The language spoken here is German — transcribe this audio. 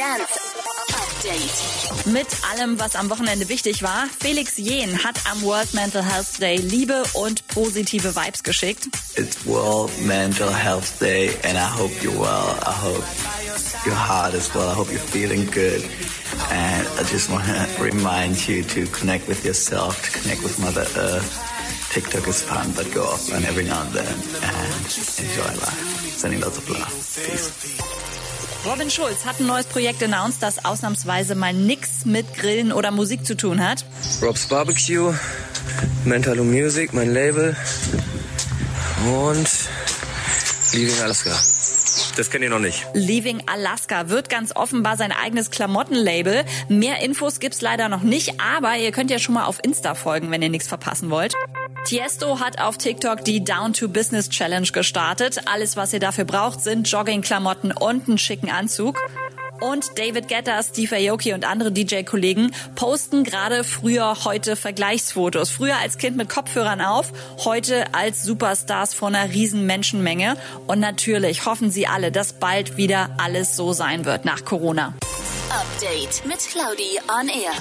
Dance Update. Mit allem, was am Wochenende wichtig war, Felix Jehn hat am World Mental Health Day Liebe und positive Vibes geschickt. It's World Mental Health Day and I hope you're well. I hope your heart is well. I hope you're feeling good. And I just want to remind you to connect with yourself, to connect with Mother Earth. TikTok is fun, but go offline every now and then and enjoy life. Sending lots of love. Peace. Robin Schulz hat ein neues Projekt announced, das ausnahmsweise mal nix mit Grillen oder Musik zu tun hat. Rob's Barbecue, Mentalo Music, mein Label und Leaving Alaska. Das kennt ihr noch nicht. Leaving Alaska wird ganz offenbar sein eigenes Klamottenlabel. Mehr Infos gibt's leider noch nicht, aber ihr könnt ja schon mal auf Insta folgen, wenn ihr nichts verpassen wollt. Tiesto hat auf TikTok die Down to Business Challenge gestartet. Alles, was ihr dafür braucht, sind Joggingklamotten und einen schicken Anzug. Und David Guetta, Steve Aoki und andere DJ-Kollegen posten gerade früher heute Vergleichsfotos. Früher als Kind mit Kopfhörern auf, heute als Superstars vor einer riesen Menschenmenge. Und natürlich hoffen sie alle, dass bald wieder alles so sein wird nach Corona. Update mit Claudi on Air.